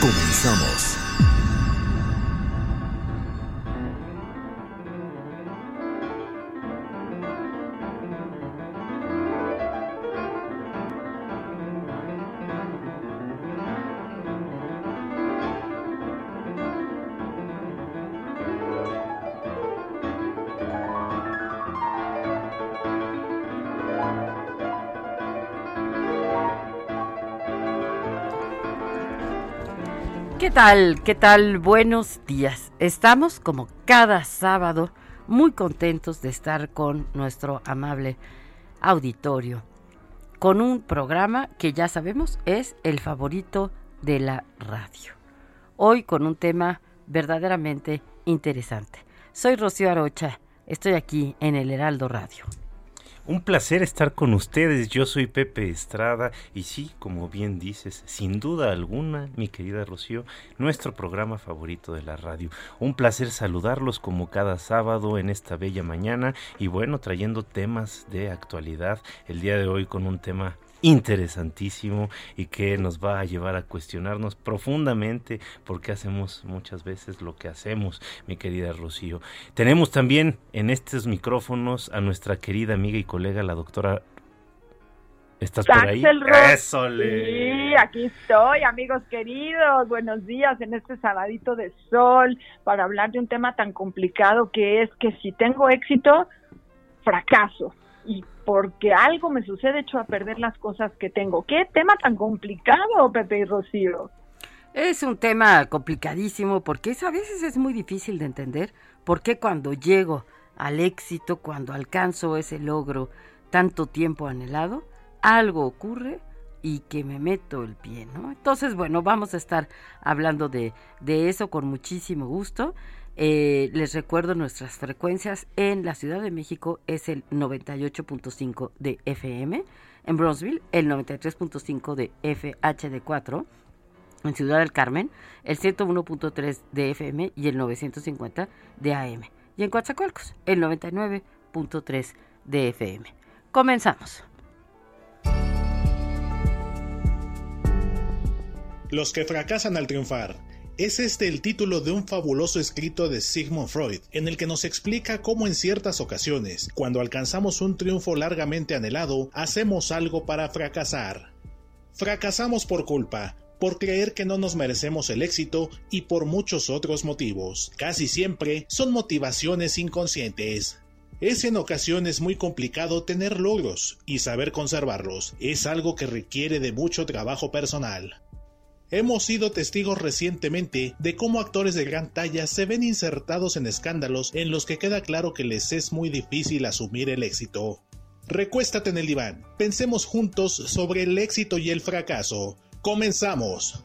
Comenzamos. ¿Qué tal? ¿Qué tal? Buenos días. Estamos como cada sábado muy contentos de estar con nuestro amable auditorio, con un programa que ya sabemos es el favorito de la radio. Hoy con un tema verdaderamente interesante. Soy Rocío Arocha, estoy aquí en el Heraldo Radio. Un placer estar con ustedes. Yo soy Pepe Estrada y sí, como bien dices, sin duda alguna, mi querida Rocío, nuestro programa favorito de la radio. Un placer saludarlos como cada sábado en esta bella mañana y bueno, trayendo temas de actualidad el día de hoy con un tema interesantísimo y que nos va a llevar a cuestionarnos profundamente por qué hacemos muchas veces lo que hacemos, mi querida Rocío. Tenemos también en estos micrófonos a nuestra querida amiga y colega, la doctora ¿Estás por ahí? Eso, Sí, aquí estoy, amigos queridos. Buenos días en este sabadito de sol para hablar de un tema tan complicado que es que si tengo éxito, fracaso. Y porque algo me sucede, hecho a perder las cosas que tengo. ¿Qué tema tan complicado, Pepe y Rocío? Es un tema complicadísimo porque a veces es muy difícil de entender por qué cuando llego al éxito, cuando alcanzo ese logro tanto tiempo anhelado, algo ocurre y que me meto el pie, ¿no? Entonces, bueno, vamos a estar hablando de, de eso con muchísimo gusto. Eh, les recuerdo nuestras frecuencias en la Ciudad de México es el 98.5 de FM, en Bronzeville el 93.5 de FHD4, en Ciudad del Carmen el 101.3 de FM y el 950 de AM, y en Coatzacoalcos el 99.3 de FM. Comenzamos. Los que fracasan al triunfar es este el título de un fabuloso escrito de Sigmund Freud, en el que nos explica cómo en ciertas ocasiones, cuando alcanzamos un triunfo largamente anhelado, hacemos algo para fracasar. Fracasamos por culpa, por creer que no nos merecemos el éxito y por muchos otros motivos. Casi siempre son motivaciones inconscientes. Es en ocasiones muy complicado tener logros y saber conservarlos. Es algo que requiere de mucho trabajo personal. Hemos sido testigos recientemente de cómo actores de gran talla se ven insertados en escándalos en los que queda claro que les es muy difícil asumir el éxito. Recuéstate en el diván, pensemos juntos sobre el éxito y el fracaso. Comenzamos.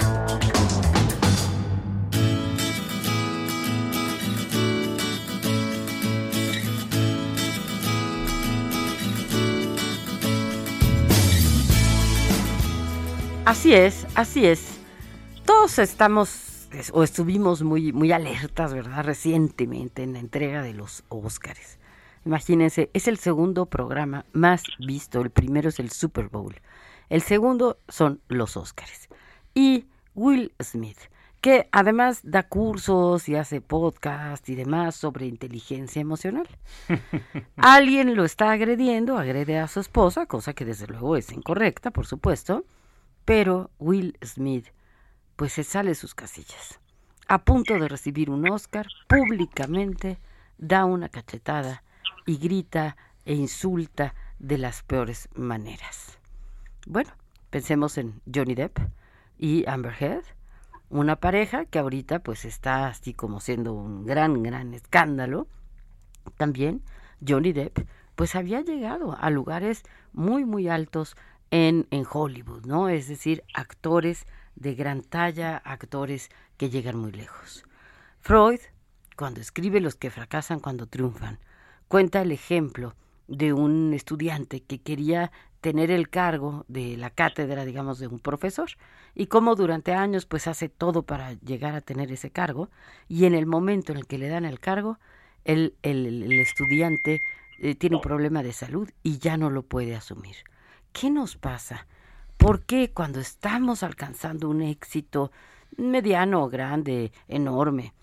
Así es, así es. Todos estamos o estuvimos muy, muy alertas, ¿verdad? Recientemente en la entrega de los Óscares. Imagínense, es el segundo programa más visto. El primero es el Super Bowl. El segundo son los Óscares. Y Will Smith, que además da cursos y hace podcast y demás sobre inteligencia emocional. Alguien lo está agrediendo, agrede a su esposa, cosa que desde luego es incorrecta, por supuesto, pero Will Smith pues se sale de sus casillas. A punto de recibir un Oscar, públicamente da una cachetada y grita e insulta de las peores maneras. Bueno, pensemos en Johnny Depp y Amber Heard, una pareja que ahorita pues está así como siendo un gran, gran escándalo. También Johnny Depp pues había llegado a lugares muy, muy altos en, Hollywood, ¿no? Es decir, actores de gran talla, actores que llegan muy lejos. Freud, cuando escribe Los que fracasan cuando triunfan, cuenta el ejemplo de un estudiante que quería tener el cargo de la cátedra, digamos, de un profesor, y cómo durante años pues hace todo para llegar a tener ese cargo, y en el momento en el que le dan el cargo, el, el, estudiante eh, tiene un problema de salud y ya no lo puede asumir. ¿Qué nos pasa? ¿Por qué cuando estamos alcanzando un éxito mediano, grande, enorme,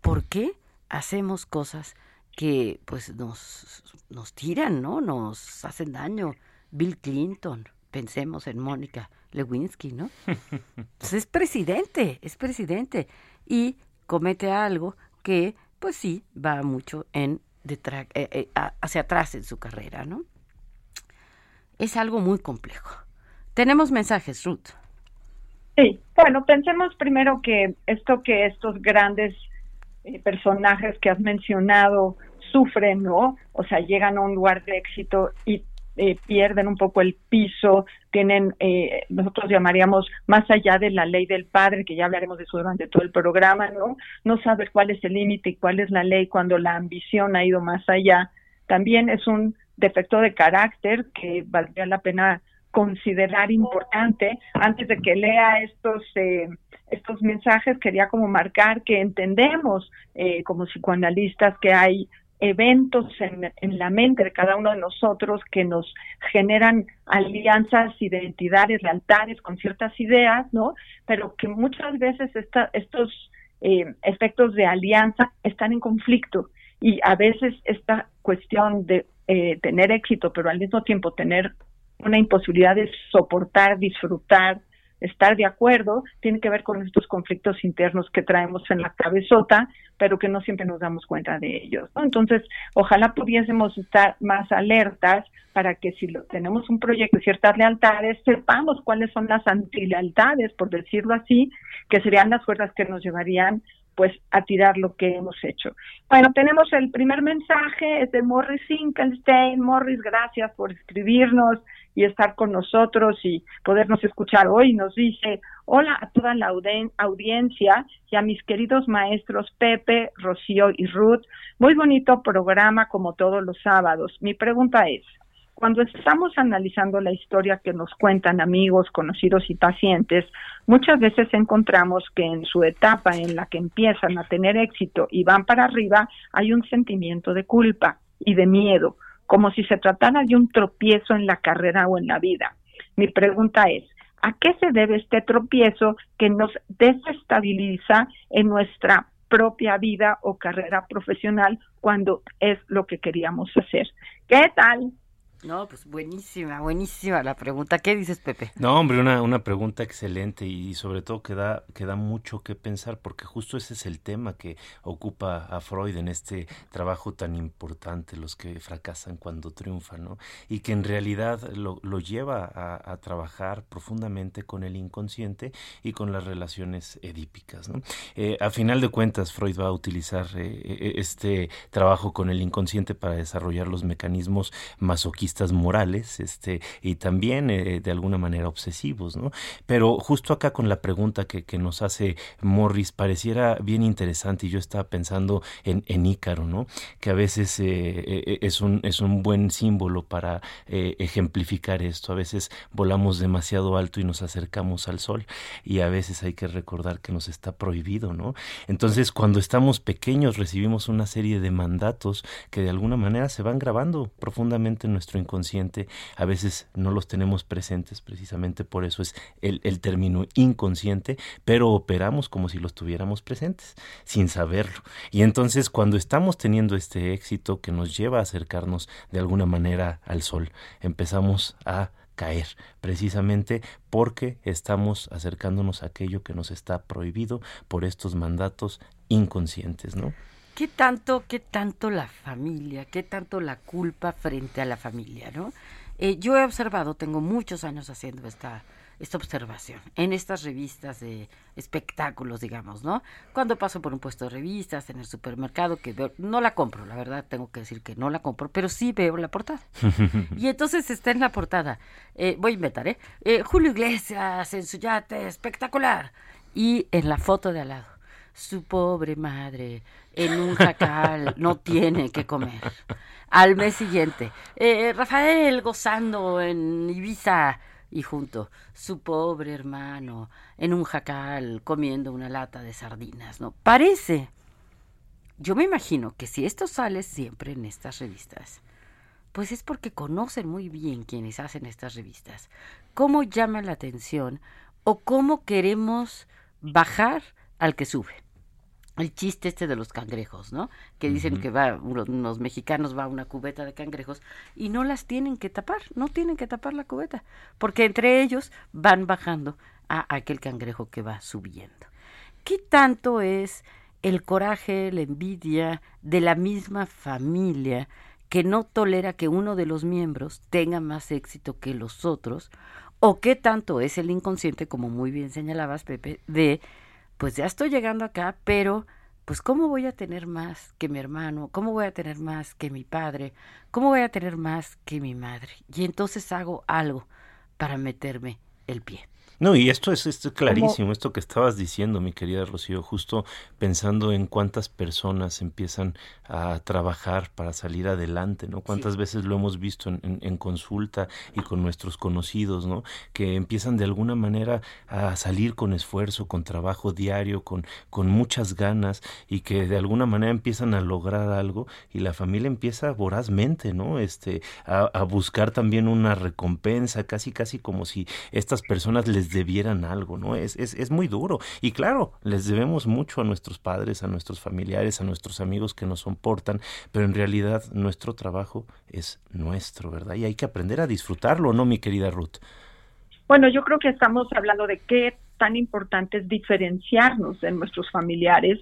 por qué hacemos cosas que pues nos, nos tiran, ¿no? Nos hacen daño. Bill Clinton, pensemos en Mónica Lewinsky, ¿no? Pues es presidente, es presidente y comete algo que pues sí va mucho en eh, eh, hacia atrás en su carrera, ¿no? Es algo muy complejo. Tenemos mensajes, Ruth. Sí, bueno, pensemos primero que esto que estos grandes eh, personajes que has mencionado sufren, ¿no? O sea, llegan a un lugar de éxito y eh, pierden un poco el piso, tienen, eh, nosotros llamaríamos más allá de la ley del padre, que ya hablaremos de eso durante todo el programa, ¿no? No saber cuál es el límite y cuál es la ley cuando la ambición ha ido más allá. También es un defecto de carácter que valdría la pena considerar importante. Antes de que lea estos, eh, estos mensajes, quería como marcar que entendemos eh, como psicoanalistas que hay eventos en, en, la mente de cada uno de nosotros que nos generan alianzas, identidades, lealtades con ciertas ideas, ¿no? Pero que muchas veces esta, estos eh, efectos de alianza están en conflicto y a veces esta cuestión de eh, tener éxito, pero al mismo tiempo tener una imposibilidad de soportar, disfrutar, estar de acuerdo, tiene que ver con estos conflictos internos que traemos en la cabezota, pero que no siempre nos damos cuenta de ellos. Entonces, ojalá pudiésemos estar más alertas para que si lo, tenemos un proyecto y ciertas lealtades, sepamos cuáles son las antilealtades, por decirlo así, que serían las fuerzas que nos llevarían pues a tirar lo que hemos hecho. Bueno, tenemos el primer mensaje, es de Morris Finkelstein. Morris, gracias por escribirnos y estar con nosotros y podernos escuchar hoy. Nos dice, hola a toda la audiencia y a mis queridos maestros Pepe, Rocío y Ruth. Muy bonito programa como todos los sábados. Mi pregunta es, cuando estamos analizando la historia que nos cuentan amigos, conocidos y pacientes, muchas veces encontramos que en su etapa en la que empiezan a tener éxito y van para arriba, hay un sentimiento de culpa y de miedo, como si se tratara de un tropiezo en la carrera o en la vida. Mi pregunta es, ¿a qué se debe este tropiezo que nos desestabiliza en nuestra propia vida o carrera profesional cuando es lo que queríamos hacer? ¿Qué tal? No, pues buenísima, buenísima la pregunta. ¿Qué dices, Pepe? No, hombre, una, una pregunta excelente y sobre todo que da, que da mucho que pensar porque justo ese es el tema que ocupa a Freud en este trabajo tan importante, los que fracasan cuando triunfan, ¿no? Y que en realidad lo, lo lleva a, trabajar profundamente con el inconsciente y con las relaciones edípicas, ¿no? Eh, a final de cuentas, Freud va a utilizar eh, eh, este trabajo con el inconsciente para desarrollar los mecanismos masoquistas morales este, y también eh, de alguna manera obsesivos. ¿no? Pero justo acá con la pregunta que, que, nos hace Morris pareciera bien interesante y yo estaba pensando en, en Ícaro, ¿no? que a veces eh, es, un, es un buen símbolo para ejemplificar esto. A veces volamos demasiado alto y nos acercamos al sol y a veces hay que recordar que nos está prohibido. ¿no? Entonces cuando estamos pequeños recibimos una serie de mandatos que de alguna manera se van grabando profundamente en nuestro inconsciente. A veces no los tenemos presentes, precisamente por eso es el, término inconsciente, pero operamos como si los tuviéramos presentes, sin saberlo. Y entonces cuando estamos teniendo este éxito que nos lleva a acercarnos de alguna manera al sol, empezamos a caer, precisamente porque estamos acercándonos a aquello que nos está prohibido por estos mandatos inconscientes, ¿no? ¿Qué tanto, qué tanto la familia, qué tanto la culpa frente a la familia, no? Eh, yo he observado, tengo muchos años haciendo esta, esta observación en estas revistas de espectáculos, digamos, ¿no? Cuando paso por un puesto de revistas en el supermercado, que no la compro, la verdad tengo que decir que no la compro, pero sí veo la portada. y entonces está en la portada, eh, voy a inventar, ¿eh? ¿eh? Julio Iglesias en su yate espectacular. Y en la foto de al lado, su pobre madre en un jacal no tiene que comer. Al mes siguiente, eh, Rafael gozando en Ibiza y junto su pobre hermano en un jacal comiendo una lata de sardinas, ¿no? Parece. Yo me imagino que si esto sale siempre en estas revistas, pues es porque conocen muy bien quienes hacen estas revistas, cómo llama la atención o cómo queremos bajar al que sube el chiste este de los cangrejos, ¿no? Que dicen que va, unos, mexicanos va a una cubeta de cangrejos y no las tienen que tapar, no tienen que tapar la cubeta, porque entre ellos van bajando a aquel cangrejo que va subiendo. ¿Qué tanto es el coraje, la envidia de la misma familia que no tolera que uno de los miembros tenga más éxito que los otros? ¿O qué tanto es el inconsciente, como muy bien señalabas, Pepe, de pues ya estoy llegando acá, pero pues ¿cómo voy a tener más que mi hermano? ¿Cómo voy a tener más que mi padre? ¿Cómo voy a tener más que mi madre? Y entonces hago algo para meterme el pie. No, y esto es, esto clarísimo, esto que estabas diciendo, mi querida Rocío, justo pensando en cuántas personas empiezan a trabajar para salir adelante, ¿no? Cuántas veces lo hemos visto en, en, consulta y con nuestros conocidos, ¿no? Que empiezan de alguna manera a salir con esfuerzo, con trabajo diario, con, con muchas ganas y que de alguna manera empiezan a lograr algo y la familia empieza vorazmente, ¿no? Este, a, a buscar también una recompensa, casi, casi como si estas personas les debieran algo, ¿no? Es, es, es muy duro. Y claro, les debemos mucho a nuestros padres, a nuestros familiares, a nuestros amigos que nos soportan, pero en realidad nuestro trabajo es nuestro, ¿verdad? Y hay que aprender a disfrutarlo, ¿no, mi querida Ruth? Bueno, yo creo que estamos hablando de qué tan importante es diferenciarnos de nuestros familiares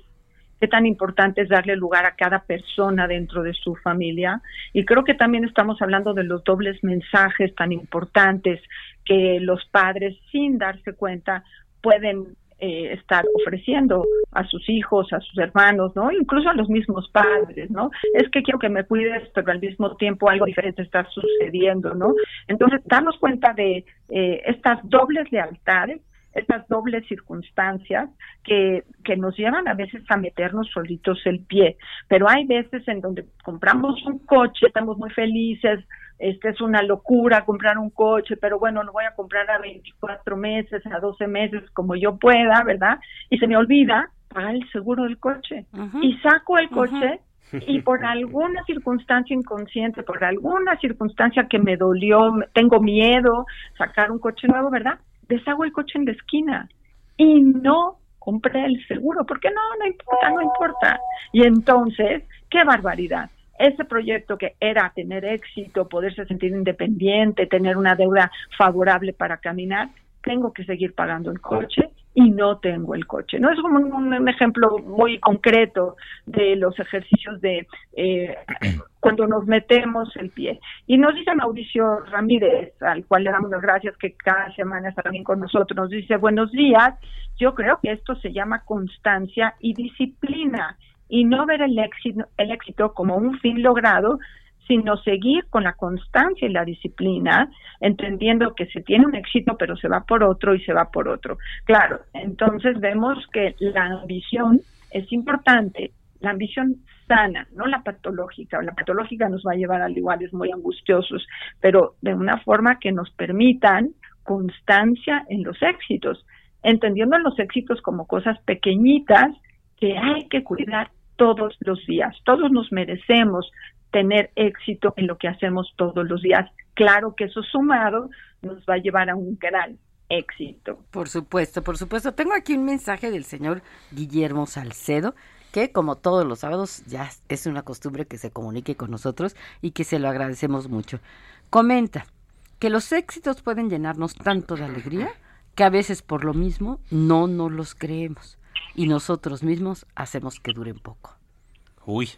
qué tan importante es darle lugar a cada persona dentro de su familia. Y creo que también estamos hablando de los dobles mensajes tan importantes que los padres, sin darse cuenta, pueden eh, estar ofreciendo a sus hijos, a sus hermanos, ¿no? Incluso a los mismos padres, ¿no? Es que quiero que me cuides, pero al mismo tiempo algo diferente está sucediendo, ¿no? Entonces, darnos cuenta de eh, estas dobles lealtades estas dobles circunstancias que, que nos llevan a veces a meternos solitos el pie. Pero hay veces en donde compramos un coche, estamos muy felices, este es una locura comprar un coche, pero bueno, lo voy a comprar a 24 meses, a 12 meses, como yo pueda, ¿verdad? Y se me olvida pagar el seguro del coche. Y saco el coche y por alguna circunstancia inconsciente, por alguna circunstancia que me dolió, tengo miedo, sacar un coche nuevo, ¿verdad? Deshago el coche en la esquina y no compré el seguro, porque no, no importa, no importa. Y entonces, qué barbaridad. Ese proyecto que era tener éxito, poderse sentir independiente, tener una deuda favorable para caminar, tengo que seguir pagando el coche y no tengo el coche. No es como un, ejemplo muy concreto de los ejercicios de eh, cuando nos metemos el pie. Y nos dice Mauricio Ramírez, al cual le damos las gracias que cada semana está también con nosotros, nos dice buenos días. Yo creo que esto se llama constancia y disciplina y no ver el éxito, el éxito como un fin logrado, sino seguir con la constancia y la disciplina, entendiendo que se tiene un éxito, pero se va por otro y se va por otro. Claro, entonces vemos que la ambición es importante, la ambición sana, no la patológica. La patológica nos va a llevar a lugares muy angustiosos, pero de una forma que nos permitan constancia en los éxitos, entendiendo los éxitos como cosas pequeñitas que hay que cuidar todos los días. Todos nos merecemos tener éxito en lo que hacemos todos los días. Claro que eso sumado nos va a llevar a un gran éxito. Por supuesto, por supuesto. Tengo aquí un mensaje del señor Guillermo Salcedo, que como todos los sábados ya es una costumbre que se comunique con nosotros y que se lo agradecemos mucho. Comenta que los éxitos pueden llenarnos tanto de alegría que a veces por lo mismo no nos los creemos y nosotros mismos hacemos que duren poco. Uy.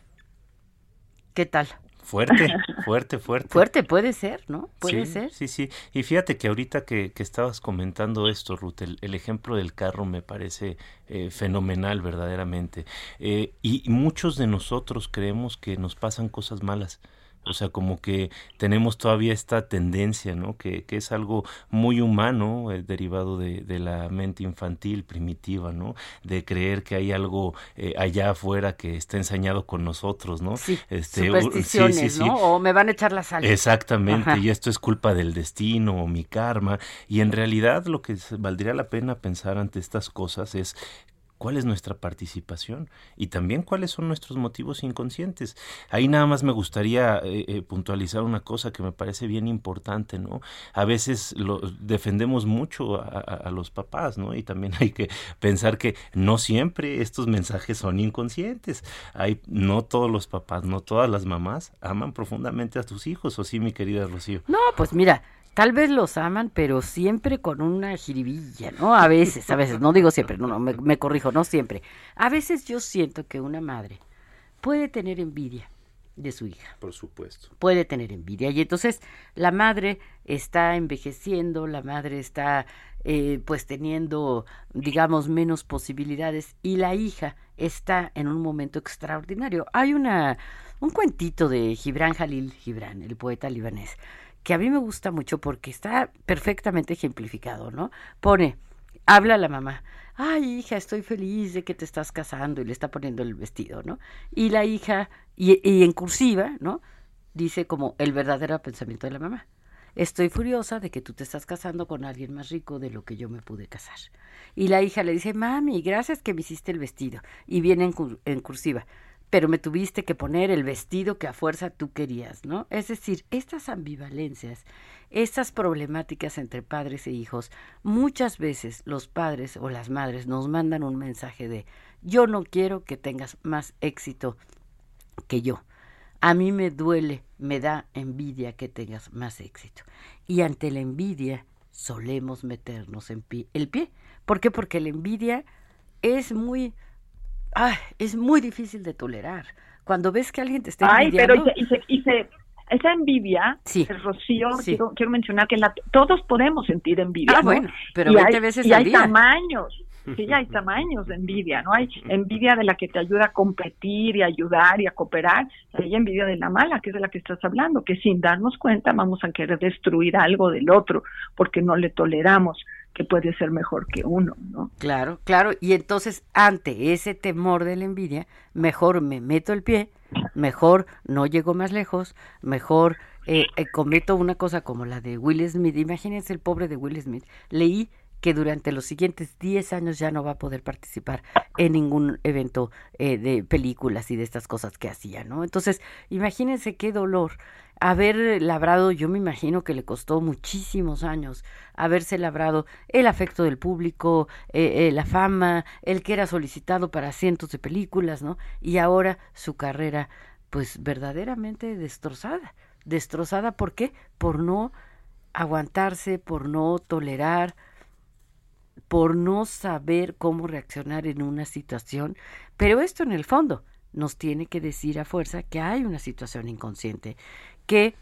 ¿Qué tal? Fuerte, fuerte, fuerte. Fuerte puede ser, ¿no? Puede sí, ser. Sí, sí. Y fíjate que ahorita que, que estabas comentando esto, Ruth, el, ejemplo del carro me parece eh, fenomenal verdaderamente. Eh, y muchos de nosotros creemos que nos pasan cosas malas. O sea, como que tenemos todavía esta tendencia, ¿no? Que, que es algo muy humano, eh, derivado de, de, la mente infantil, primitiva, ¿no? De creer que hay algo eh, allá afuera que está ensañado con nosotros, ¿no? Sí, este, supersticiones, sí, sí, ¿no? O me van a echar la sal. Exactamente, Ajá. y esto es culpa del destino o mi karma. Y en realidad lo que valdría la pena pensar ante estas cosas es cuál es nuestra participación y también cuáles son nuestros motivos inconscientes. Ahí nada más me gustaría eh, eh, puntualizar una cosa que me parece bien importante, ¿no? A veces lo, defendemos mucho a, a, los papás, ¿no? Y también hay que pensar que no siempre estos mensajes son inconscientes. Hay, no todos los papás, no todas las mamás aman profundamente a tus hijos, ¿o sí, mi querida Rocío? No, pues mira, Tal vez los aman, pero siempre con una jiribilla, ¿no? A veces, a veces, no digo siempre, no, no, me, me, corrijo, no siempre. A veces yo siento que una madre puede tener envidia de su hija. Por supuesto. Puede tener envidia. Y entonces la madre está envejeciendo, la madre está eh, pues teniendo, digamos, menos posibilidades y la hija está en un momento extraordinario. Hay una, un cuentito de Gibran Jalil Gibran, el poeta libanés que a mí me gusta mucho porque está perfectamente ejemplificado, ¿no? Pone, habla la mamá, ay hija, estoy feliz de que te estás casando y le está poniendo el vestido, ¿no? Y la hija, y, en cursiva, ¿no? Dice como el verdadero pensamiento de la mamá. Estoy furiosa de que tú te estás casando con alguien más rico de lo que yo me pude casar. Y la hija le dice, mami, gracias que me hiciste el vestido. Y viene en, en cursiva pero me tuviste que poner el vestido que a fuerza tú querías, ¿no? Es decir, estas ambivalencias, estas problemáticas entre padres e hijos, muchas veces los padres o las madres nos mandan un mensaje de yo no quiero que tengas más éxito que yo. A mí me duele, me da envidia que tengas más éxito. Y ante la envidia solemos meternos en pie, el pie. ¿Por qué? Porque la envidia es muy ay, es muy difícil de tolerar. Cuando ves que alguien te está Ay, envidiando... pero y se, y se, esa envidia, sí. Rocío, Sí. quiero, quiero mencionar que la, todos podemos sentir envidia. Ah, ¿no? bueno, pero y 20 hay, veces y al hay día. tamaños. Sí, hay tamaños de envidia, ¿no? Hay envidia de la que te ayuda a competir y ayudar y a cooperar. Hay envidia de la mala, que es de la que estás hablando, que sin darnos cuenta vamos a querer destruir algo del otro porque no le toleramos que puede ser mejor que uno, ¿no? Claro, claro. Y entonces, ante ese temor de la envidia, mejor me meto el pie, mejor no llego más lejos, mejor eh, eh, cometo una cosa como la de Will Smith. Imagínense el pobre de Will Smith. Leí que durante los siguientes 10 años ya no va a poder participar en ningún evento eh, de películas y de estas cosas que hacía, ¿no? Entonces, imagínense qué dolor haber labrado, yo me imagino que le costó muchísimos años haberse labrado el afecto del público, eh, eh, la fama, el que era solicitado para cientos de películas, ¿no? Y ahora su carrera, pues verdaderamente destrozada. Destrozada, ¿por qué? Por no aguantarse, por no tolerar, por no saber cómo reaccionar en una situación. Pero esto en el fondo nos tiene que decir a fuerza que hay una situación inconsciente que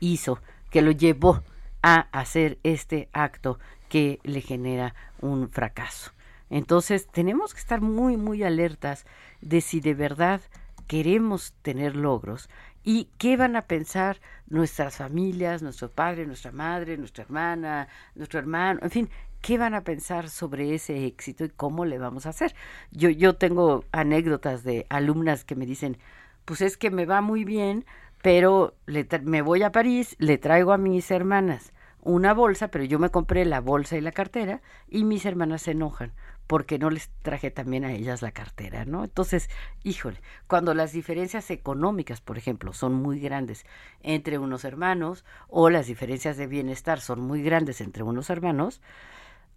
hizo, que lo llevó a hacer este acto que le genera un fracaso. Entonces tenemos que estar muy, muy alertas de si de verdad queremos tener logros ¿Y qué van a pensar nuestras familias, nuestro padre, nuestra madre, nuestra hermana, nuestro hermano, en fin, qué van a pensar sobre ese éxito y cómo le vamos a hacer? Yo, yo tengo anécdotas de alumnas que me dicen, pues es que me va muy bien, pero me voy a París, le traigo a mis hermanas una bolsa, pero yo me compré la bolsa y la cartera y mis hermanas se enojan porque no les traje también a ellas la cartera, ¿no? Entonces, híjole, cuando las diferencias económicas, por ejemplo, son muy grandes entre unos hermanos o las diferencias de bienestar son muy grandes entre unos hermanos,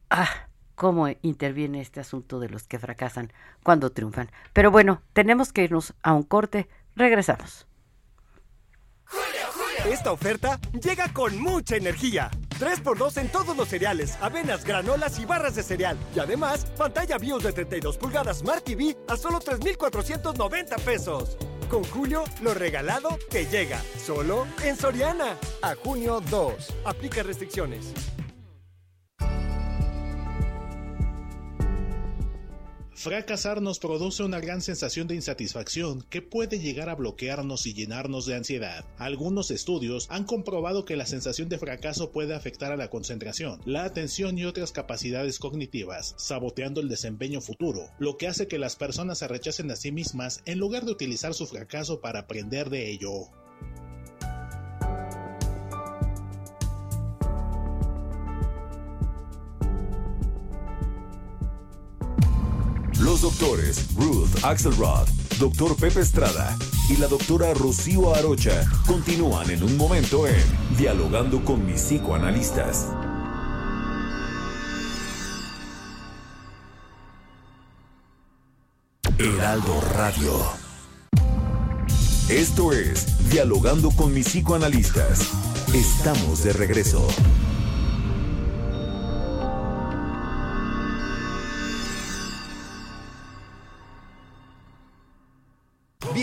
ah, cómo interviene este asunto de los que fracasan cuando triunfan. Pero bueno, tenemos que irnos a un corte, regresamos. Esta oferta llega con mucha energía. 3x2 en todos los cereales, avenas, granolas y barras de cereal. Y además, pantalla BIOS de 32 pulgadas Smart TV a solo 3,490 pesos. Con Julio, lo regalado te llega. Solo en Soriana. A junio 2. Aplica restricciones. Fracasar nos produce una gran sensación de insatisfacción que puede llegar a bloquearnos y llenarnos de ansiedad. Algunos estudios han comprobado que la sensación de fracaso puede afectar a la concentración, la atención y otras capacidades cognitivas, saboteando el desempeño futuro, lo que hace que las personas se rechacen a sí mismas en lugar de utilizar su fracaso para aprender de ello. Los doctores Ruth Axelrod, doctor Pepe Estrada y la doctora Rocío Arocha continúan en un momento en Dialogando con mis psicoanalistas. Heraldo Radio. Esto es Dialogando con mis psicoanalistas. Estamos de regreso.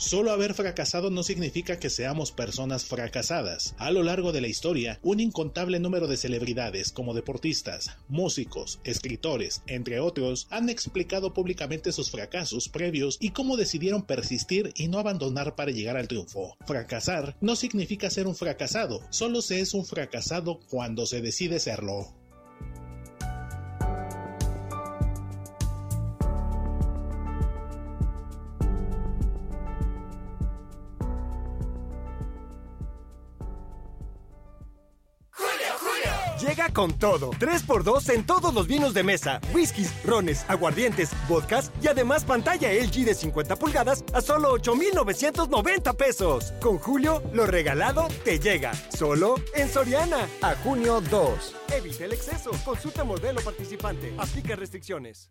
Solo haber fracasado no significa que seamos personas fracasadas. A lo largo de la historia, un incontable número de celebridades como deportistas, músicos, escritores, entre otros, han explicado públicamente sus fracasos previos y cómo decidieron persistir y no abandonar para llegar al triunfo. Fracasar no significa ser un fracasado, solo se es un fracasado cuando se decide serlo. Con todo. 3x2 en todos los vinos de mesa, whiskies, rones, aguardientes, vodkas y además pantalla LG de 50 pulgadas a solo 8,990 pesos. Con Julio, lo regalado te llega. Solo en Soriana. A junio 2. Evite el exceso. Consulta modelo participante. Aplica restricciones.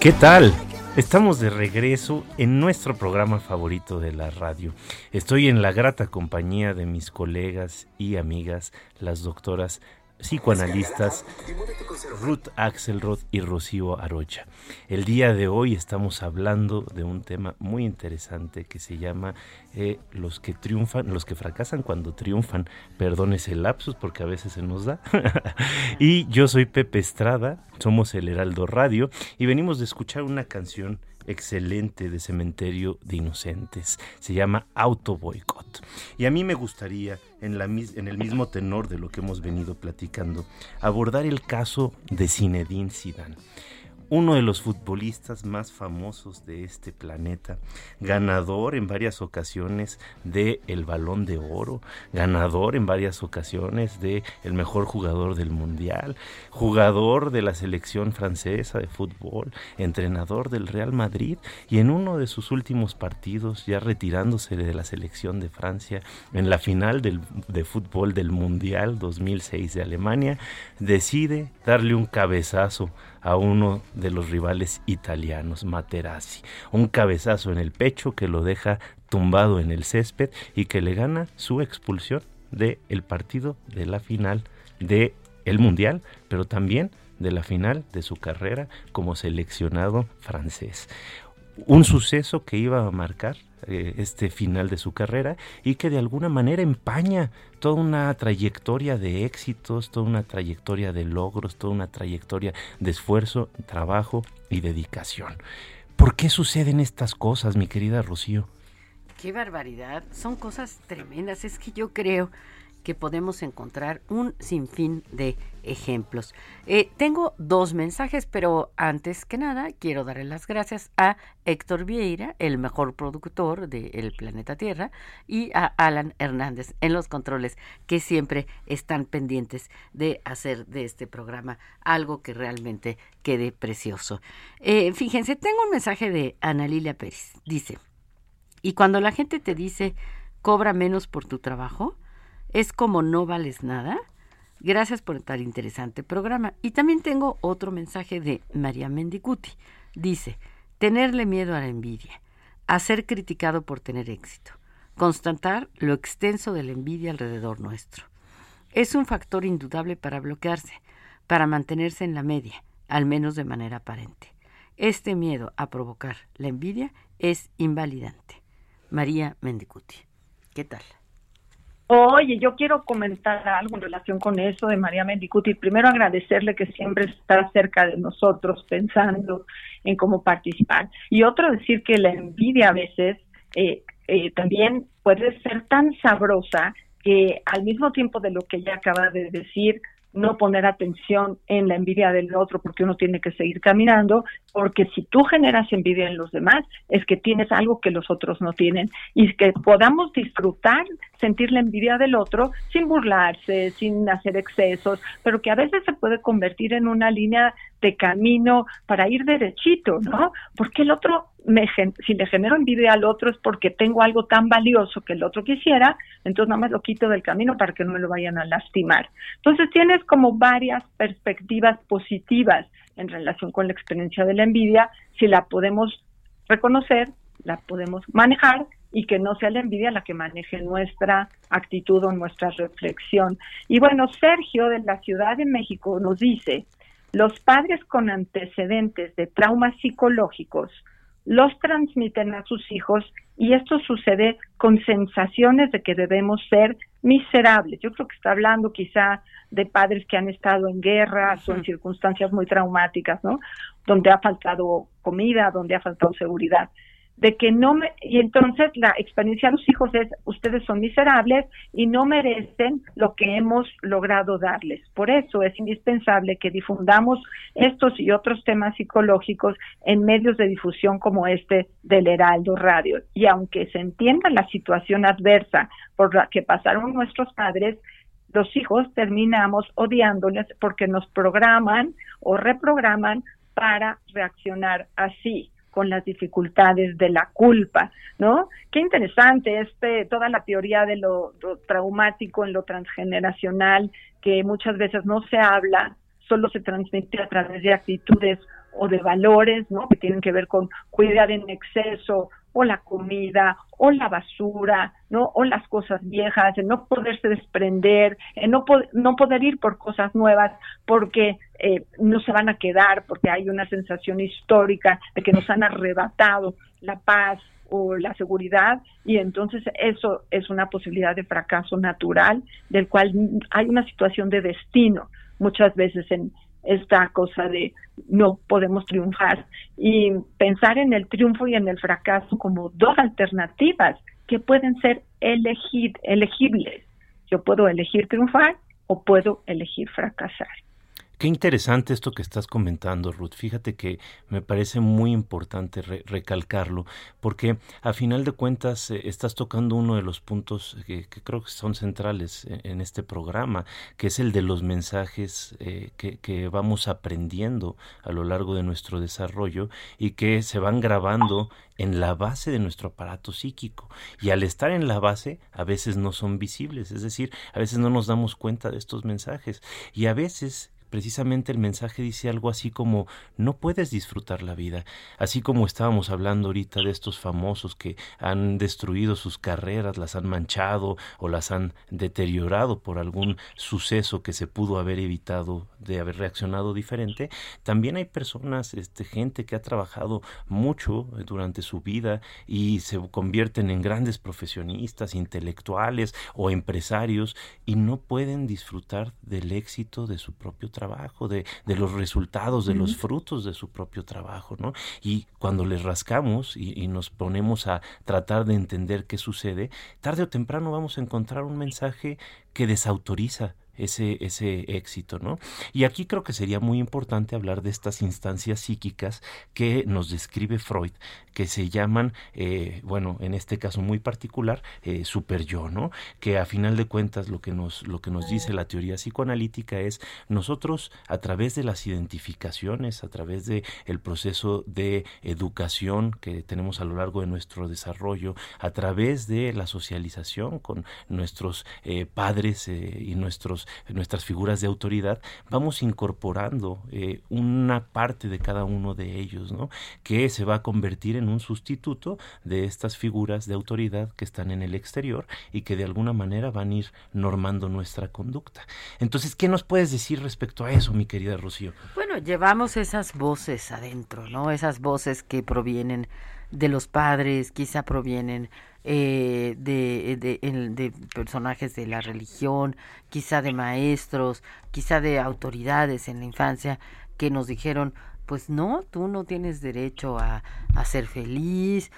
¿Qué tal? Estamos de regreso en nuestro programa favorito de la radio. Estoy en la grata compañía de mis colegas y amigas, las doctoras psicoanalistas Ruth Axelrod y Rocío Arocha. El día de hoy estamos hablando de un tema muy interesante que se llama eh, los que triunfan, los que fracasan cuando triunfan. Perdónese el lapsus porque a veces se nos da. y yo soy Pepe Estrada, somos el Heraldo Radio y venimos de escuchar una canción excelente de Cementerio de Inocentes. Se llama Auto Boycott. Y a mí me gustaría, en, la, en el mismo tenor de lo que hemos venido platicando, abordar el caso de Zinedine Zidane uno de los futbolistas más famosos de este planeta, ganador en varias ocasiones de el Balón de Oro, ganador en varias ocasiones de el mejor jugador del mundial, jugador de la selección francesa de fútbol, entrenador del Real Madrid y en uno de sus últimos partidos, ya retirándose de la selección de Francia en la final del, de fútbol del Mundial 2006 de Alemania, decide darle un cabezazo a uno de los rivales italianos, Materazzi. Un cabezazo en el pecho que lo deja tumbado en el césped y que le gana su expulsión del el partido de la final de el Mundial, pero también de la final de su carrera como seleccionado francés. Un suceso que iba a marcar eh, este final de su carrera y que de alguna manera empaña toda una trayectoria de éxitos, toda una trayectoria de logros, toda una trayectoria de esfuerzo, trabajo y dedicación. ¿Por qué suceden estas cosas, mi querida Rocío? Qué barbaridad, son cosas tremendas. Es que yo creo que podemos encontrar un sinfín de ejemplos. Eh, tengo dos mensajes, pero antes que nada quiero darle las gracias a Héctor Vieira, el mejor productor del planeta Tierra, y a Alan Hernández en los controles, que siempre están pendientes de hacer de este programa algo que realmente quede precioso. Eh, fíjense, tengo un mensaje de Ana Lilia Pérez. Dice, y cuando la gente te dice, cobra menos por tu trabajo, es como no vales nada. Gracias por tan interesante programa. Y también tengo otro mensaje de María Mendicuti. Dice, tenerle miedo a la envidia, a ser criticado por tener éxito, constatar lo extenso de la envidia alrededor nuestro. Es un factor indudable para bloquearse, para mantenerse en la media, al menos de manera aparente. Este miedo a provocar la envidia es invalidante. María Mendicuti. ¿Qué tal? Oye, yo quiero comentar algo en relación con eso de María Mendicuti. Primero agradecerle que siempre está cerca de nosotros pensando en cómo participar. Y otro decir que la envidia a veces eh, eh, también puede ser tan sabrosa que al mismo tiempo de lo que ella acaba de decir, no poner atención en la envidia del otro porque uno tiene que seguir caminando, porque si tú generas envidia en los demás, es que tienes algo que los otros no tienen y que podamos disfrutar, sentir la envidia del otro sin burlarse, sin hacer excesos, pero que a veces se puede convertir en una línea de camino para ir derechito, ¿no? Porque el otro, me, si le genero envidia al otro es porque tengo algo tan valioso que el otro quisiera, entonces nada más lo quito del camino para que no me lo vayan a lastimar. Entonces tienes como varias perspectivas positivas en relación con la experiencia de la envidia, si la podemos reconocer, la podemos manejar y que no sea la envidia la que maneje nuestra actitud o nuestra reflexión. Y bueno, Sergio de la Ciudad de México nos dice, los padres con antecedentes de traumas psicológicos los transmiten a sus hijos y esto sucede con sensaciones de que debemos ser miserables. Yo creo que está hablando quizá de padres que han estado en guerras o en circunstancias muy traumáticas, ¿no? Donde ha faltado comida, donde ha faltado seguridad de que no me, y entonces la experiencia de los hijos es, ustedes son miserables y no merecen lo que hemos logrado darles. Por eso es indispensable que difundamos estos y otros temas psicológicos en medios de difusión como este del Heraldo Radio. Y aunque se entienda la situación adversa por la que pasaron nuestros padres, los hijos terminamos odiándoles porque nos programan o reprograman para reaccionar así con las dificultades de la culpa, ¿no? Qué interesante este toda la teoría de lo, traumático en lo transgeneracional que muchas veces no se habla, solo se transmite a través de actitudes o de valores, ¿no? Que tienen que ver con cuidar en exceso o la comida o la basura, ¿no? O las cosas viejas, en no poderse desprender, en no, no poder ir por cosas nuevas porque eh, no se van a quedar, porque hay una sensación histórica de que nos han arrebatado la paz o la seguridad y entonces eso es una posibilidad de fracaso natural del cual hay una situación de destino muchas veces en, esta cosa de no podemos triunfar y pensar en el triunfo y en el fracaso como dos alternativas que pueden ser elegibles. Yo puedo elegir triunfar o puedo elegir fracasar. Qué interesante esto que estás comentando, Ruth. Fíjate que me parece muy importante recalcarlo, porque a final de cuentas eh, estás tocando uno de los puntos que, creo que son centrales e, en, este programa, que es el de los mensajes eh, que, que, vamos aprendiendo a lo largo de nuestro desarrollo y que se van grabando en la base de nuestro aparato psíquico. Y al estar en la base, a veces no son visibles, es decir, a veces no nos damos cuenta de estos mensajes. Y a veces precisamente el mensaje dice algo así como no puedes disfrutar la vida, así como estábamos hablando ahorita de estos famosos que han destruido sus carreras, las han manchado o las han deteriorado por algún suceso que se pudo haber evitado de haber reaccionado diferente, también hay personas, este, gente que ha trabajado mucho durante su vida y se convierten en grandes profesionistas, intelectuales o empresarios y no pueden disfrutar del éxito de su propio trabajo trabajo, de, de los resultados, de los frutos de su propio trabajo, ¿no? Y cuando les rascamos y, y nos ponemos a tratar de entender qué sucede, tarde o temprano vamos a encontrar un mensaje que desautoriza ese, ese éxito, ¿no? Y aquí creo que sería muy importante hablar de estas instancias psíquicas que nos describe Freud, que se llaman, eh, bueno, en este caso muy particular, eh, super yo, ¿no? Que a final de cuentas lo que nos, lo que nos dice la teoría psicoanalítica es nosotros a través de las identificaciones, a través de proceso de educación que tenemos a lo largo de nuestro desarrollo, a través de la socialización con nuestros eh, padres y nuestros nuestras figuras de autoridad, vamos incorporando eh, una parte de cada uno de ellos, ¿no? Que se va a convertir en un sustituto de estas figuras de autoridad que están en el exterior y que de alguna manera van a ir normando nuestra conducta. Entonces, ¿qué nos puedes decir respecto a eso, mi querida Rocío? Bueno, llevamos esas voces adentro, ¿no? Esas voces que provienen de los padres, quizá provienen eh, de, de, de, personajes de la religión, quizá de maestros, quizá de autoridades en la infancia que nos dijeron, pues no, tú no tienes derecho a, a ser feliz,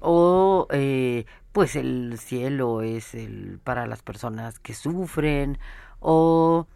o eh, pues el cielo es el para las personas que sufren, o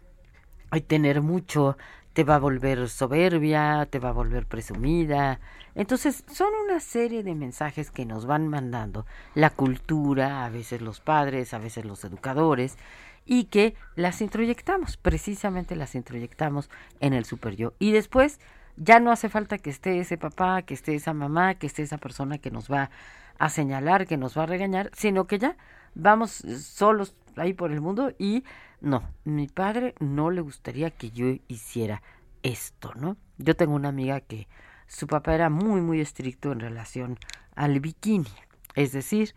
tener mucho te va a volver soberbia, te va a volver presumida. Entonces son una serie de mensajes que nos van mandando la cultura, a veces los padres, a veces los educadores, y que las introyectamos, precisamente las introyectamos en el super yo. Y después ya no hace falta que esté ese papá, que esté esa mamá, que esté esa persona que nos va a señalar, que nos va a regañar, sino que ya vamos solos ahí por el mundo y no, mi padre no le gustaría que yo hiciera esto, ¿no? Yo tengo una amiga que su papá era muy, muy estricto en relación al bikini. Es decir,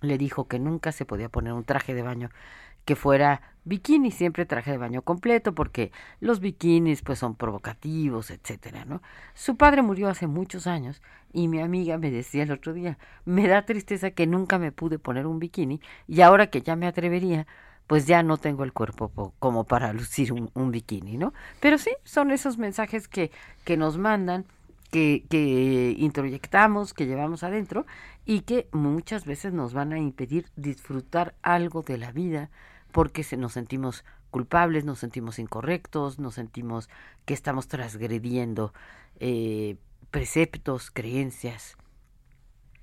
le dijo que nunca se podía poner un traje de baño que fuera bikini, siempre traje de baño completo, porque los bikinis pues son provocativos, etcétera, ¿no? Su padre murió hace muchos años y mi amiga me decía el otro día, me da tristeza que nunca me pude poner un bikini y ahora que ya me atrevería, pues ya no tengo el cuerpo como para lucir un, bikini, ¿no? Pero sí, son esos mensajes que, que nos mandan, que, que introyectamos, que llevamos adentro y que muchas veces nos van a impedir disfrutar algo de la vida porque se, nos sentimos culpables, nos sentimos incorrectos, nos sentimos que estamos transgrediendo eh, preceptos, creencias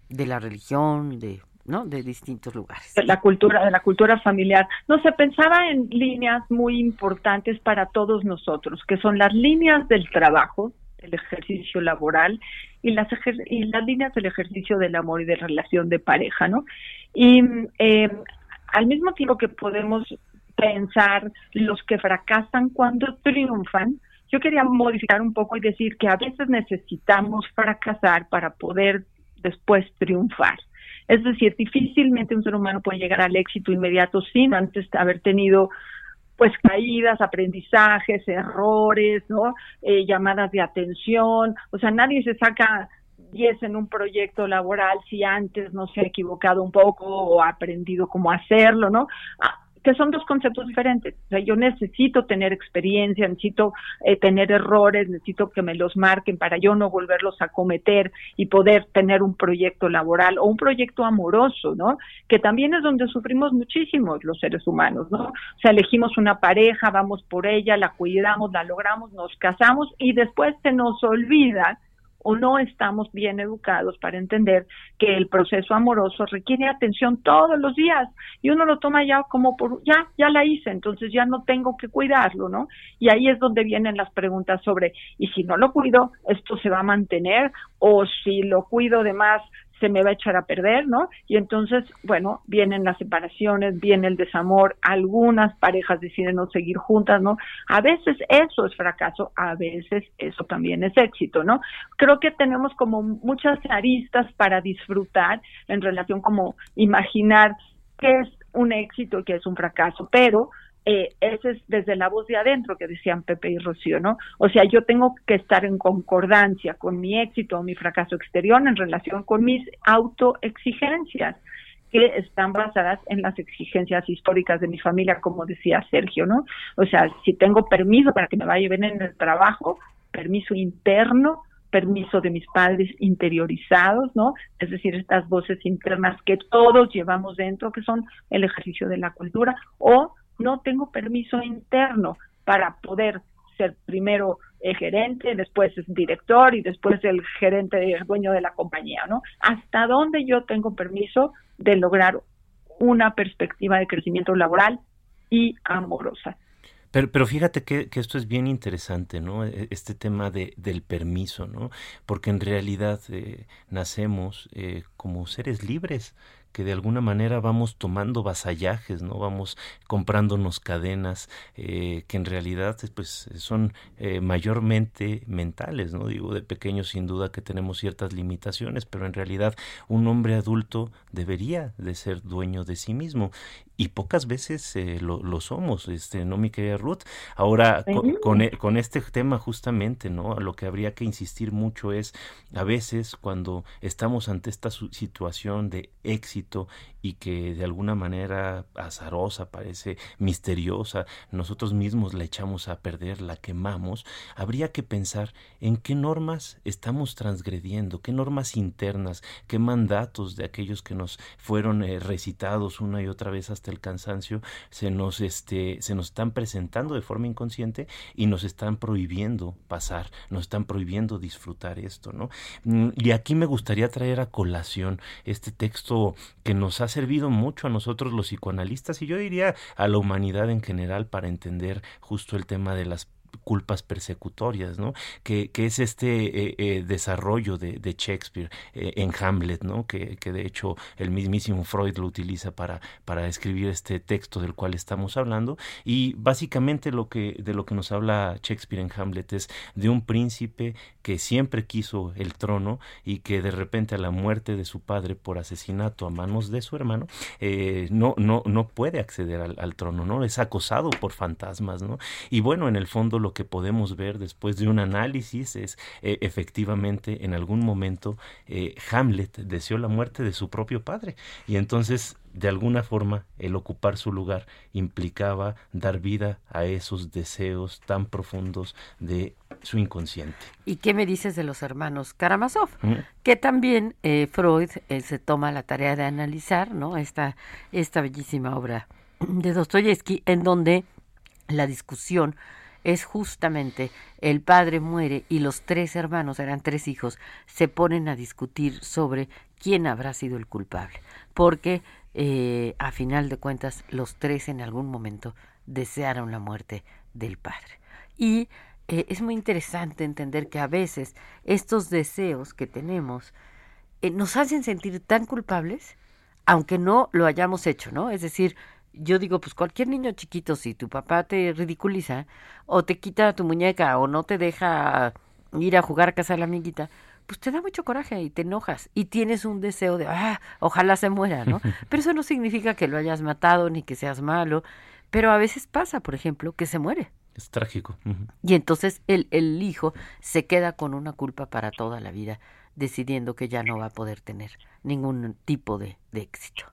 de la religión, de ¿no? de distintos lugares. La cultura, de la cultura familiar. No se pensaba en líneas muy importantes para todos nosotros, que son las líneas del trabajo, el ejercicio laboral y las, y las líneas del ejercicio del amor y de relación de pareja, ¿no? Y eh, al mismo tiempo que podemos pensar los que fracasan cuando triunfan, yo quería modificar un poco y decir que a veces necesitamos fracasar para poder después triunfar. Es decir, difícilmente un ser humano puede llegar al éxito inmediato sin antes haber tenido pues caídas, aprendizajes, errores, ¿no? Eh, llamadas de atención, o sea, nadie se saca 10 en un proyecto laboral si antes no se ha equivocado un poco o ha aprendido cómo hacerlo, ¿no? Que son dos conceptos diferentes. O sea, yo necesito tener experiencia, necesito eh, tener errores, necesito que me los marquen para yo no volverlos a cometer y poder tener un proyecto laboral o un proyecto amoroso, ¿no? Que también es donde sufrimos muchísimos los seres humanos, ¿no? O sea, elegimos una pareja, vamos por ella, la cuidamos, la logramos, nos casamos y después se nos olvida o no estamos bien educados para entender que el proceso amoroso requiere atención todos los días y uno lo toma ya como por ya ya la hice, entonces ya no tengo que cuidarlo, ¿no? Y ahí es donde vienen las preguntas sobre y si no lo cuido, esto se va a mantener o si lo cuido de más se me va a echar a perder, ¿no? Y entonces, bueno, vienen las separaciones, viene el desamor, algunas parejas deciden no seguir juntas, ¿no? A veces eso es fracaso, a veces eso también es éxito, ¿no? Creo que tenemos como muchas aristas para disfrutar en relación como imaginar qué es un éxito y qué es un fracaso, pero eh, es desde la voz de adentro que decían Pepe y Rocío, ¿no? O sea, yo tengo que estar en concordancia con mi éxito o mi fracaso exterior en relación con mis autoexigencias que están basadas en las exigencias históricas de mi familia, como decía Sergio, ¿no? O sea, si tengo permiso para que me vaya bien en el trabajo, permiso interno, permiso de mis padres interiorizados, ¿no? Es decir, estas voces internas que todos llevamos dentro, que son el ejercicio de la cultura, o no tengo permiso interno para poder ser primero el gerente, después es director y después el gerente, el dueño de la compañía, ¿no? ¿Hasta dónde yo tengo permiso de lograr una perspectiva de crecimiento laboral y amorosa? Pero, pero fíjate que, que, esto es bien interesante, ¿no? E, este tema de, del permiso, ¿no? Porque en realidad eh, nacemos eh, como seres libres que de alguna manera vamos tomando vasallajes, ¿no? Vamos comprándonos cadenas eh, que en realidad pues son eh, mayormente mentales, ¿no? Digo, de pequeños sin duda que tenemos ciertas limitaciones, pero en realidad un hombre adulto debería de ser dueño de sí mismo y pocas veces eh, lo, lo, somos, este, ¿no, mi querida Ruth? Ahora, con, e, con, este tema justamente, ¿no? Lo que habría que insistir mucho es, a veces cuando estamos ante esta situación de éxito y que de alguna manera azarosa, parece misteriosa, nosotros mismos la echamos a perder, la quemamos, habría que pensar en qué normas estamos transgrediendo, qué normas internas, qué mandatos de aquellos que nos fueron eh, recitados una y otra vez hasta el cansancio se nos este se nos están presentando de forma inconsciente y nos están prohibiendo pasar, nos están prohibiendo disfrutar esto, ¿no? Mm, y aquí me gustaría traer a colación este texto que nos hace servido mucho a nosotros los psicoanalistas y yo diría a la humanidad en general para entender justo el tema de las culpas persecutorias, ¿no? Que, que es este eh, eh, desarrollo de, de Shakespeare eh, en Hamlet, ¿no? Que, que, de hecho el mismísimo Freud lo utiliza para, para escribir este texto del cual estamos hablando y básicamente lo que de lo que nos habla Shakespeare en Hamlet es de un príncipe que siempre quiso el trono y que de repente a la muerte de su padre por asesinato a manos de su hermano no no no puede acceder al, al trono, ¿no? Es acosado por fantasmas, ¿no? Y bueno, en el fondo lo que podemos ver después de un análisis es eh, efectivamente en algún momento eh, Hamlet deseó la muerte de su propio padre y entonces de alguna forma el ocupar su lugar implicaba dar vida a esos deseos tan profundos de su inconsciente. ¿Y qué me dices de los hermanos Karamazov? Que también eh, Freud se toma la tarea de analizar, ¿no? Esta, esta bellísima obra de Dostoyevsky, en donde la discusión es justamente el padre muere y los tres hermanos, eran tres hijos, se ponen a discutir sobre quién habrá sido el culpable, porque eh, a final de cuentas los tres en algún momento desearon la muerte del padre. Y eh, es muy interesante entender que a veces estos deseos que tenemos eh, nos hacen sentir tan culpables, aunque no lo hayamos hecho, ¿no? Es decir, yo digo, pues cualquier niño chiquito, si tu papá te ridiculiza o te quita tu muñeca o no te deja ir a jugar a casa de la amiguita, pues te da mucho coraje y te enojas y tienes un deseo de, ah, ojalá se muera, ¿no? Pero eso no significa que lo hayas matado ni que seas malo, pero a veces pasa, por ejemplo, que se muere. Es trágico. Y entonces el, el hijo se queda con una culpa para toda la vida, decidiendo que ya no va a poder tener ningún tipo de, de éxito.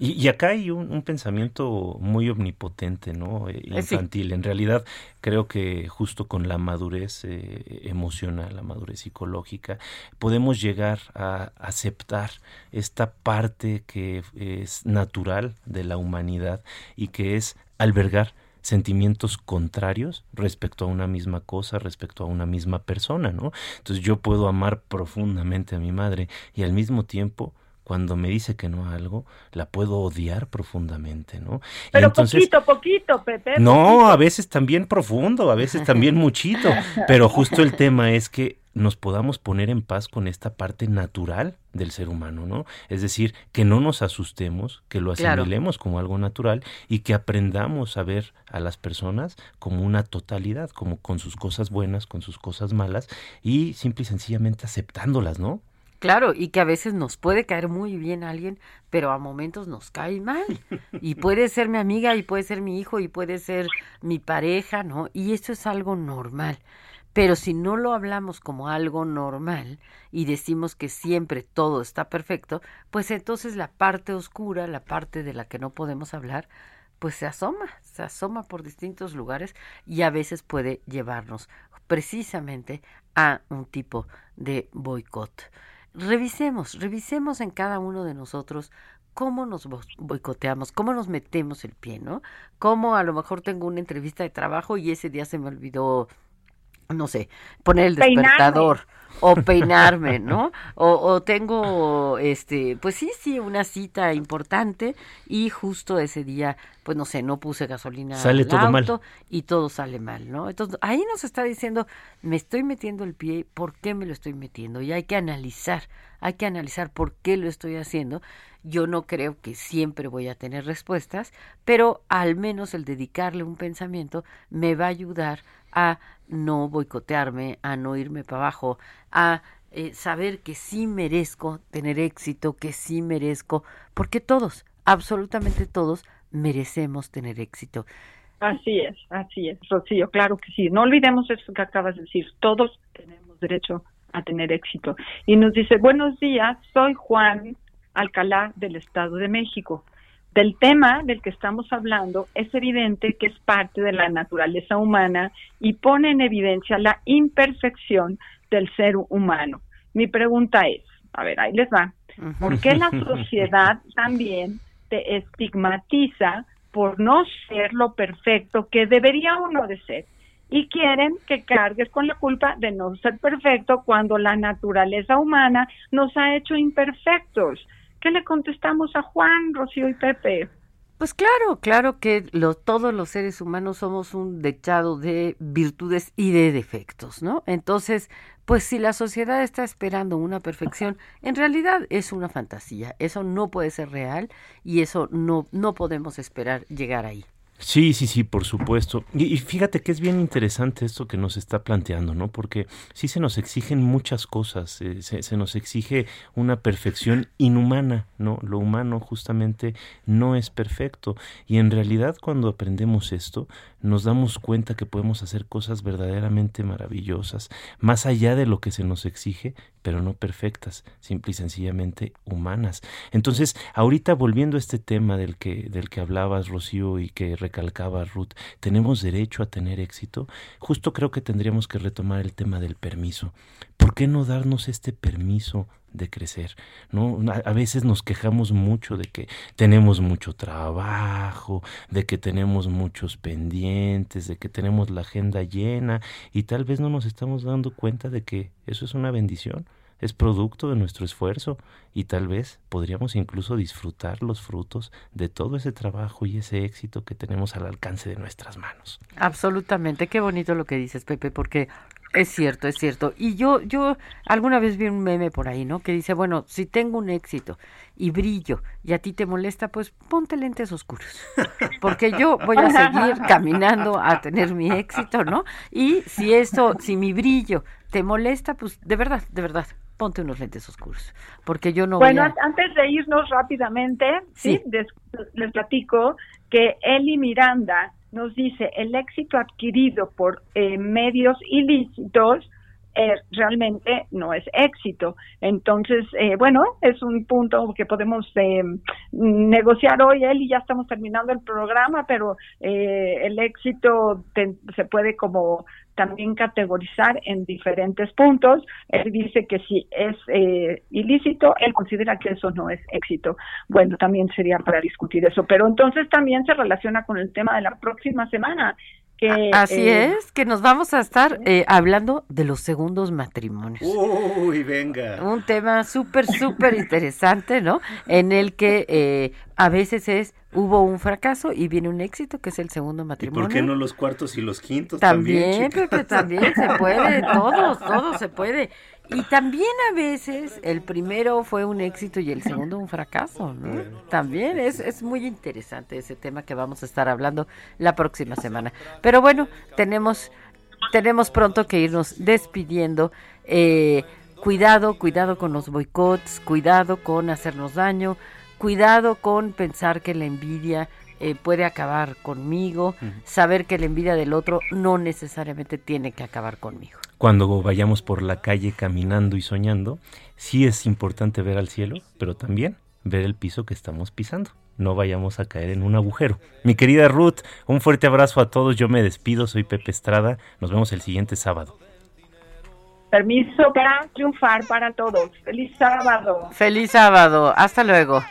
Y, acá hay un, pensamiento muy omnipotente, ¿no? Eh, eh, infantil. En realidad, creo que justo con la madurez eh, emocional, la madurez psicológica, podemos llegar a aceptar esta parte que es natural de la humanidad y que es albergar sentimientos contrarios respecto a una misma cosa, respecto a una misma persona, ¿no? Entonces yo puedo amar profundamente a mi madre y al mismo tiempo cuando me dice que no a algo, la puedo odiar profundamente, ¿no? Pero poquito, poquito, Pepe. No, a veces también profundo, a veces también muchito, pero justo el tema es que nos podamos poner en paz con esta parte natural del ser humano, ¿no? Es decir, que no nos asustemos, que lo asimilemos como algo natural y que aprendamos a ver a las personas como una totalidad, como con sus cosas buenas, con sus cosas malas y simple y sencillamente aceptándolas, ¿no? Claro, y que a veces nos puede caer muy bien alguien, pero a momentos nos cae mal. Y puede ser mi amiga, y puede ser mi hijo, y puede ser mi pareja, ¿no? Y eso es algo normal. Pero si no lo hablamos como algo normal y decimos que siempre todo está perfecto, pues entonces la parte oscura, la parte de la que no podemos hablar, pues se asoma, se asoma por distintos lugares y a veces puede llevarnos precisamente a un tipo de boicot revisemos, revisemos en cada uno de nosotros cómo nos boicoteamos, cómo nos metemos el pie, ¿no? Cómo a lo mejor tengo una entrevista de trabajo y ese día se me olvidó no sé, poner el despertador o peinarme, ¿no? O, tengo, este, pues sí, sí, una cita importante y justo ese día, pues no sé, no puse gasolina sale todo auto y todo sale mal, ¿no? Entonces ahí nos está diciendo, me estoy metiendo el pie, ¿por qué me lo estoy metiendo? Y hay que analizar, hay que analizar por qué lo estoy haciendo. Yo no creo que siempre voy a tener respuestas, pero al menos el dedicarle un pensamiento me va a ayudar a no boicotearme, a no irme para abajo, a eh, saber que sí merezco tener éxito, que sí merezco, porque todos, absolutamente todos, merecemos tener éxito. Así es, así es, Rocío, claro que sí. No olvidemos eso que acabas de decir, todos tenemos derecho a tener éxito. Y nos dice, buenos días, soy Juan Alcalá del Estado de México del tema del que estamos hablando, es evidente que es parte de la naturaleza humana y pone en evidencia la imperfección del ser humano. Mi pregunta es, a ver, ahí les va, ¿por qué la sociedad también te estigmatiza por no ser lo perfecto que debería uno de ser? Y quieren que cargues con la culpa de no ser perfecto cuando la naturaleza humana nos ha hecho imperfectos. ¿Qué le contestamos a Juan, Rocío y Pepe? Pues claro, claro que todos los seres humanos somos un dechado de virtudes y de defectos, ¿no? Entonces, pues si la sociedad está esperando una perfección, en realidad es una fantasía, eso no puede ser real y eso no, no podemos esperar llegar ahí. Sí, sí, sí, por supuesto. Y, fíjate que es bien interesante esto que nos está planteando, ¿no? Porque sí se nos exigen muchas cosas, eh, se, se, nos exige una perfección inhumana, ¿no? Lo humano justamente no es perfecto. Y en realidad cuando aprendemos esto, nos damos cuenta que podemos hacer cosas verdaderamente maravillosas, más allá de lo que se nos exige, pero no perfectas, simple y sencillamente humanas. Entonces, ahorita volviendo a este tema del que, del que hablabas, Rocío, y que recalcaba Ruth, ¿tenemos derecho a tener éxito? Justo creo que tendríamos que retomar el tema del permiso. ¿Por qué no darnos este permiso de crecer. ¿no? A veces nos quejamos mucho de que tenemos mucho trabajo, de que tenemos muchos pendientes, de que tenemos la agenda llena y tal vez no nos estamos dando cuenta de que eso es una bendición, es producto de nuestro esfuerzo y tal vez podríamos incluso disfrutar los frutos de todo ese trabajo y ese éxito que tenemos al alcance de nuestras manos. Absolutamente, qué bonito lo que dices, Pepe, porque es cierto, es cierto. Y yo, yo alguna vez vi un meme por ahí, ¿no? Que dice, bueno, si tengo un éxito y brillo y a ti te molesta, pues ponte lentes oscuros. Porque yo voy a seguir caminando a tener mi éxito, ¿no? Y si eso, si mi brillo te molesta, pues de verdad, de verdad, ponte unos lentes oscuros, porque yo no Bueno, voy a... antes de irnos rápidamente, sí, Sí. Des- les platico que Eli Miranda nos dice el éxito adquirido por eh, medios ilícitos eh, realmente no es éxito. Entonces, eh, bueno, es un punto que podemos eh, negociar hoy, Eli, ya estamos terminando el programa, pero eh, el éxito se puede como también categorizar en diferentes puntos. Él dice que si es eh, ilícito, él considera que eso no es éxito. Bueno, también sería para discutir eso, pero entonces también se relaciona con el tema de la próxima semana. Que, Así eh, es, que nos vamos a estar eh, hablando de los segundos matrimonios. Uy, venga. Un tema súper, súper interesante, ¿no? En el que eh, a veces es, hubo un fracaso y viene un éxito, que es el segundo ¿Y matrimonio. por qué no los cuartos y los quintos También, también? Pepe, también se puede, todo, todo se puede. Y también a veces el primero fue un éxito y el segundo un fracaso, ¿no? También es, es muy interesante ese tema que vamos a estar hablando la próxima semana. Pero bueno, tenemos, tenemos pronto que irnos despidiendo. Eh, cuidado, cuidado con los boicots, cuidado con hacernos daño, cuidado con pensar que la envidia eh, puede acabar conmigo, saber que la envidia del otro no necesariamente tiene que acabar conmigo. Cuando vayamos por la calle caminando y soñando, sí es importante ver al cielo, pero también ver el piso que estamos pisando. No vayamos a caer en un agujero. Mi querida Ruth, un fuerte abrazo a todos. Yo me despido, soy Pepe Estrada. Nos vemos el siguiente sábado. Permiso para triunfar para todos. Feliz sábado. Feliz sábado, hasta luego.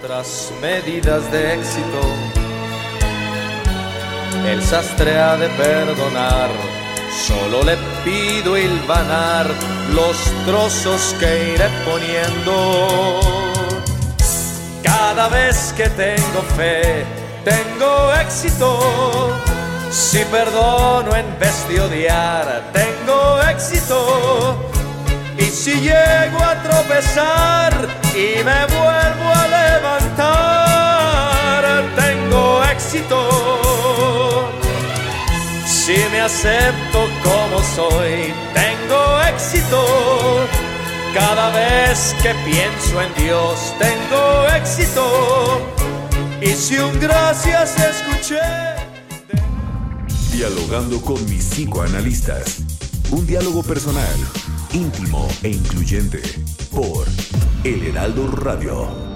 otras medidas de éxito. El sastre ha de perdonar, solo le pido hilvanar los trozos que iré poniendo. Cada vez que tengo fe, tengo éxito. Si perdono en vez de odiar, tengo éxito. Y si llego a tropezar y me vuelvo a levantar, tengo éxito. Si me acepto como soy, tengo éxito. Cada vez que pienso en Dios, tengo éxito. Y si un gracias escuché. Dialogando con mis psicoanalistas. Un diálogo personal, íntimo e incluyente. Por El Heraldo Radio.